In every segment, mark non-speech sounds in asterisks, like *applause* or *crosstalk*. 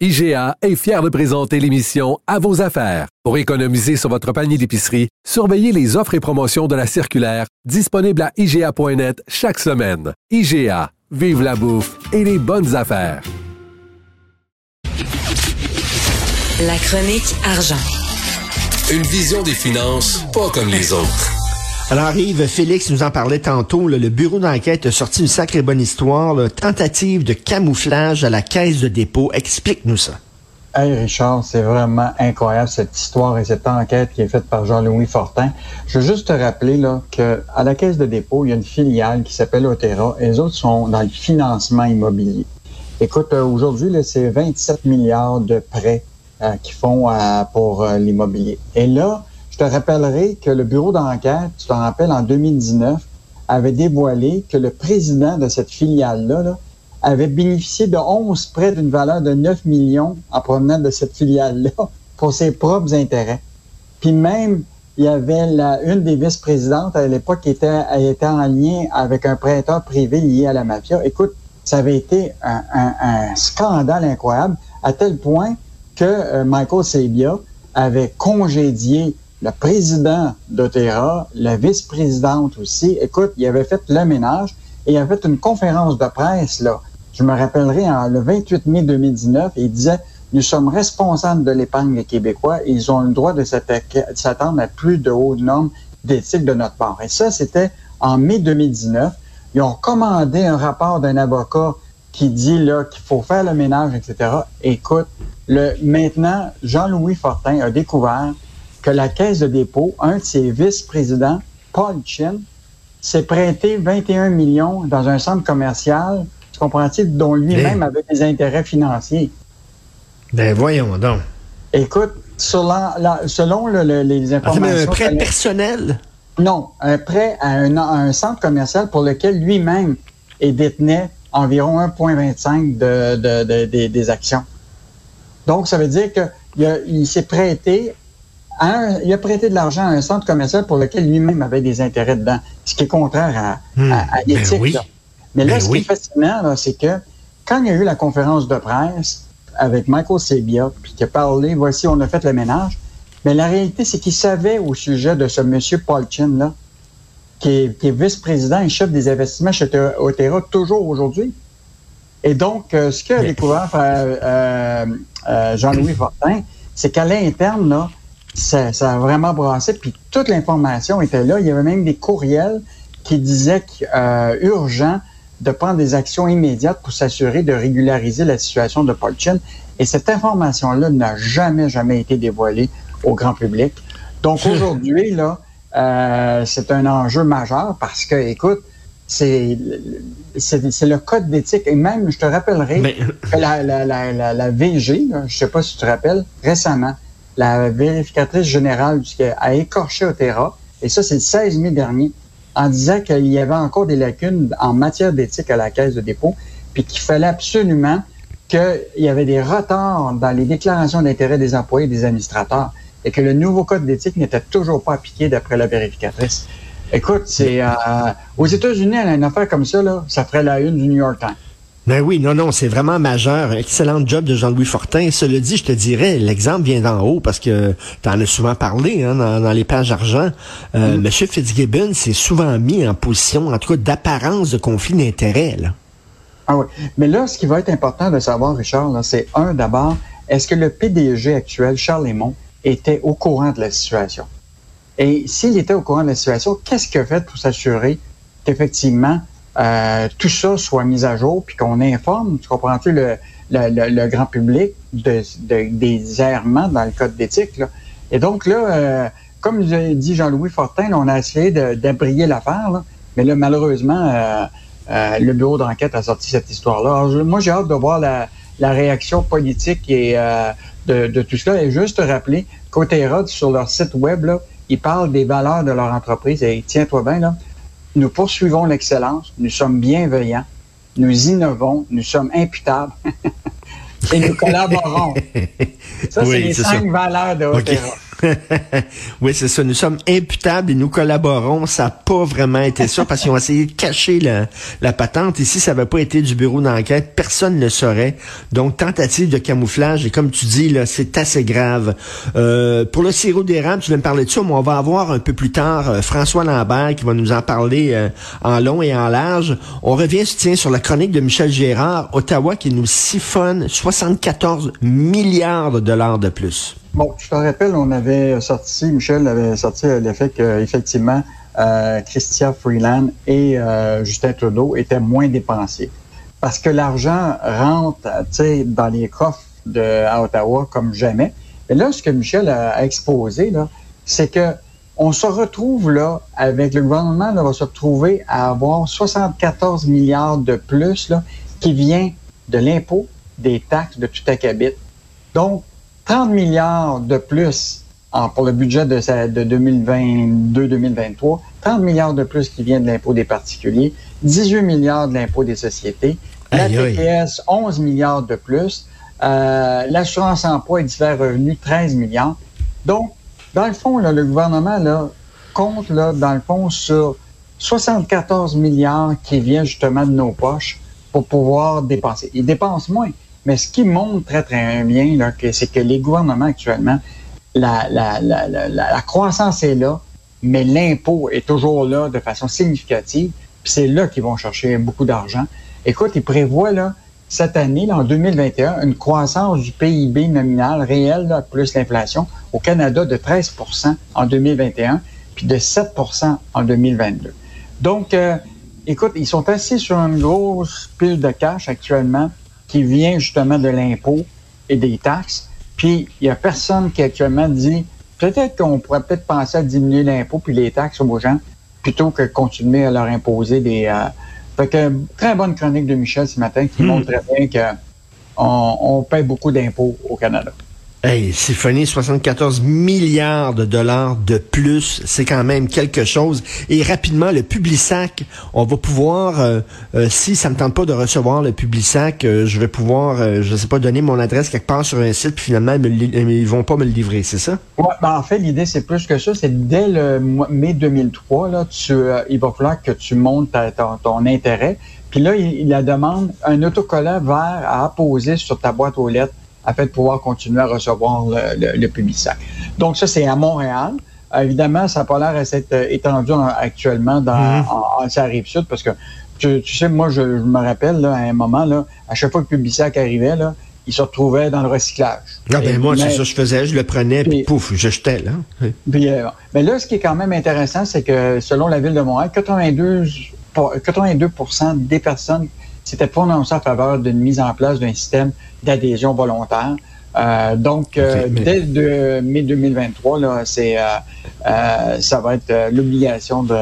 IGA est fier de présenter l'émission À vos affaires. Pour économiser sur votre panier d'épicerie, surveillez les offres et promotions de la circulaire disponible à IGA.net chaque semaine. IGA, vive la bouffe et les bonnes affaires. La chronique argent. Une vision des finances pas comme les autres. Alors Yves, Félix nous en parlait tantôt, le bureau d'enquête a sorti une sacrée bonne histoire, tentative de camouflage à la caisse de dépôt. Explique-nous ça. Hey Richard, c'est vraiment incroyable cette histoire et cette enquête qui est faite par Jean-Louis Fortin. Je veux juste te rappeler là, que à la Caisse de dépôt, il y a une filiale qui s'appelle Otera et les autres sont dans le financement immobilier. Écoute, euh, aujourd'hui, c'est 27 milliards de prêts euh, qui font euh, pour l'immobilier. Et là, je te rappellerai que le bureau d'enquête, tu t'en rappelles, en 2019, avait dévoilé que le président de cette filiale-là avait bénéficié de 11 prêts d'une valeur de 9 millions en provenant de cette filiale-là *laughs* pour ses propres intérêts. Puis même, il y avait la, une des vice-présidentes à l'époque qui était, en lien avec un prêteur privé lié à la mafia. Écoute, ça avait été un, scandale incroyable à tel point que euh, Michael Sabia avait congédié le président d'Otera, la vice-présidente aussi. Écoute, il avait fait le ménage et il avait fait une conférence de presse, là. Je me rappellerai, le 28 mai 2019, il disait, nous sommes responsables de l'épargne des Québécois et ils ont le droit de s'attendre à plus de hautes normes d'éthique de notre part. Et ça, c'était en mai 2019. Ils ont commandé un rapport d'un avocat qui dit là qu'il faut faire le ménage, etc. Écoute, le, maintenant, Jean-Louis Fortin a découvert que la Caisse de dépôt, un de ses vice-présidents, Paul Chin, s'est prêté 21 millions dans un centre commercial, tu comprends-tu, dont lui-même avait des intérêts financiers. Ben voyons donc. Écoute, selon, la, selon le, le, les informations... un prêt personnel? Non, un prêt à un, à un centre commercial pour lequel lui-même détenait environ 1,25 de, de, de, des actions. Donc, ça veut dire qu'il il, s'est prêté un, il a prêté de l'argent à un centre commercial pour lequel lui-même avait des intérêts dedans, ce qui est contraire à, Hmm. à, à l'éthique. Ben oui. là. Mais là, Ben ce oui. qui est fascinant, là, c'est que quand il y a eu la conférence de presse avec Michael Sebia, puis qui a parlé, voici, on a fait le ménage, mais la réalité, c'est qu'il savait au sujet de ce monsieur Paul Chin, là, qui est, vice-président et chef des investissements chez Otera toujours aujourd'hui. Et donc, euh, ce qu'a Mais- découvert euh, euh, Jean-Louis Fortin, c'est qu'à l'interne, là, ça, ça a vraiment brassé, puis toute l'information était là. Il y avait même des courriels qui disaient qu'il euh, urgent de prendre des actions immédiates pour s'assurer de régulariser la situation de Paul Chin. Et cette information-là n'a jamais, jamais été dévoilée au grand public. Donc *laughs* aujourd'hui, là, euh, c'est un enjeu majeur parce que, écoute, c'est le code d'éthique. Et même, je te rappellerai Mais- que la, la, la, la, la VG, là, je sais pas si tu te rappelles, récemment, la vérificatrice générale du a écorché Otera, et ça, c'est le 16 mai dernier, en disant qu'il y avait encore des lacunes en matière d'éthique à la caisse de dépôt, puis qu'il fallait absolument qu'il y avait des retards dans les déclarations d'intérêt des employés et des administrateurs, et que le nouveau code d'éthique n'était toujours pas appliqué d'après la vérificatrice. Écoute, c'est euh, aux États-Unis, une affaire comme ça, là, ça ferait la une du New York Times. Ben oui, non, non, c'est vraiment majeur. Excellent job de Jean-Louis Fortin. Cela dit, je te dirais, l'exemple vient d'en haut parce que tu en as souvent parlé hein, dans, dans les pages argent. Euh, Monsieur Fitzgibbon s'est souvent mis en position, en tout cas, d'apparence de conflit d'intérêts. Ah oui. Mais là, ce qui va être important de savoir, Richard, c'est un, d'abord, est-ce que le PDG actuel, Charles Lemont, était au courant de la situation? Et s'il était au courant de la situation, qu'est-ce qu'il a fait pour s'assurer qu'effectivement, euh, tout ça soit mis à jour, puis qu'on informe, tu comprends-tu, le, le, le, grand public de, de- des errements dans le code d'éthique. Là. Et donc là, euh, comme dit Jean-Louis Fortin, là, on a essayé d'abrier l'affaire, mais là, malheureusement, euh, euh, le bureau d'enquête a sorti cette histoire-là. Alors, moi, j'ai hâte de voir la, la réaction politique et euh, de, de, tout cela. Et juste te rappeler qu'Otera, sur leur site web, là, ils parlent des valeurs de leur entreprise. Et tiens-toi bien, là, nous poursuivons l'excellence, nous sommes bienveillants, nous innovons, nous sommes imputables *laughs* et nous collaborons. Ça, oui, c'est les cinq ça. valeurs de Otera. *laughs* oui, c'est ça. Nous sommes imputables et nous collaborons. Ça n'a pas vraiment été ça parce qu'ils ont essayé de cacher la, patente. Ici, ça n'avait pas été du bureau d'enquête. Personne ne le saurait. Donc, tentative de camouflage. Et comme tu dis, là, c'est assez grave. Euh, pour le sirop d'érable, tu viens me parler de ça, mais on va avoir un peu plus tard euh, François Lambert qui va nous en parler euh, en long et en large. On revient, tiens, sur la chronique de Michel Gérard, Ottawa, qui nous siphonne 74 milliards de dollars de plus. Bon, je te rappelle, on avait sorti, Michel avait sorti l'effet qu'effectivement, euh, Christian Freeland et euh, Justin Trudeau étaient moins dépensés. Parce que l'argent rentre dans les coffres de, à Ottawa comme jamais. Et là, ce que Michel a, exposé, là, c'est que on se retrouve là, avec le gouvernement, là, va se retrouver à avoir 74 milliards de plus là, qui vient de l'impôt, des taxes, de tout acabit. Donc, 30 milliards de plus en, pour le budget de, de 2022-2023, 30 milliards de plus qui viennent de l'impôt des particuliers, 18 milliards de l'impôt des sociétés, la TPS, 11 milliards de plus, euh, l'assurance emploi et divers revenus, 13 milliards. Donc, dans le fond, là, le gouvernement là, compte, là, dans le fond, sur 74 milliards qui viennent justement de nos poches pour pouvoir dépenser. Ils dépensent moins. Mais ce qui montre très, très bien, c'est que les gouvernements actuellement, la, croissance est là, mais l'impôt est toujours là de façon significative. Puis c'est là qu'ils vont chercher beaucoup d'argent. Écoute, ils prévoient là, cette année, là, en 2021, une croissance du PIB nominal réel, là, plus l'inflation, au Canada de 13% en 2021, puis de 7% en 2022. Donc, euh, écoute, ils sont assis sur une grosse pile de cash actuellement qui vient justement de l'impôt et des taxes. Puis, il n'y a personne qui actuellement dit peut-être qu'on pourrait peut-être penser à diminuer l'impôt puis les taxes aux gens plutôt que continuer à leur imposer des. Euh... Fait que très bonne chronique de Michel ce matin qui hmm. montre très bien qu'on on paie beaucoup d'impôts au Canada. Hey, Symphonie, 74 milliards de dollars de plus, c'est quand même quelque chose. Et rapidement, le Publisac, on va pouvoir, euh, euh, si ça me tente pas de recevoir le Publisac, euh, je vais pouvoir, je sais pas, donner mon adresse quelque part sur un site, puis finalement, ils vont pas me le livrer, c'est ça? Ouais, ben en fait, l'idée, c'est plus que ça. C'est dès le mai 2003, là, tu, il va falloir que tu montes ton, intérêt. Puis là, il, il a demande un autocollant vert à apposer sur ta boîte aux lettres afin de pouvoir continuer à recevoir le, le, le Donc ça, c'est à Montréal. évidemment, ça n'a pas l'air à s'être euh, étendu actuellement dans, mm-hmm. en, en, rive sud parce que tu, sais, moi, je, me rappelle là, à un moment, là, à chaque fois que Publisac arrivait, là, il se retrouvait dans le recyclage. Non, ben moi, c'est ça que je faisais. Je le prenais, puis, pouf, je jetais, là. Puis, euh, mais là, ce qui est quand même intéressant, c'est que selon la Ville de Montréal, 82, 82 des personnes s'étaient prononcées en faveur d'une mise en place d'un système d'adhésion volontaire. Euh, donc, euh, dès de, mai 2023, là, c'est, euh, ça va être l'obligation de.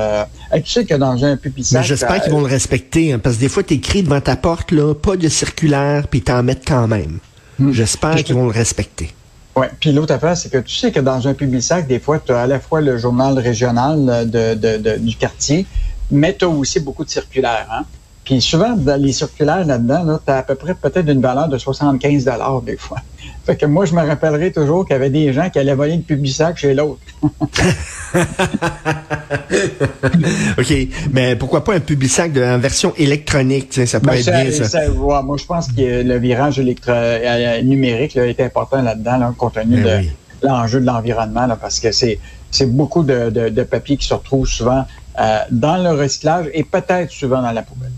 tu sais que dans un pupisac... Mais j'espère qu'ils vont le respecter, hein, parce que des fois, tu écris devant ta porte, là, pas de circulaire, puis t'en mettent quand même. Hmm. J'espère qu'ils vont le respecter. Oui, puis l'autre affaire, c'est que tu sais que dans un sac, des fois, tu as à la fois le journal régional de, de, de, du quartier, mais tu as aussi beaucoup de circulaires. Hein? Puis souvent, dans les circulaires là-dedans, là, tu as à peu près peut-être une valeur de 75 des fois. *laughs* Fait que moi, je me rappellerai toujours qu'il y avait des gens qui allaient voler le Publisac chez l'autre. *laughs* *laughs* OK. Mais pourquoi pas un Publisac de, en version électronique? Ça peut ben, être bien, ça. moi, je pense que le virage électro euh, numérique là, est important là-dedans, là, compte tenu ben de l'enjeu de l'environnement, parce que c'est c'est beaucoup de, de, de papier qui se retrouve souvent euh, dans le recyclage et peut-être souvent dans la poubelle.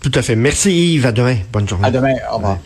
Tout à fait. Merci Yves. À demain. Bonne journée. À demain. Au revoir.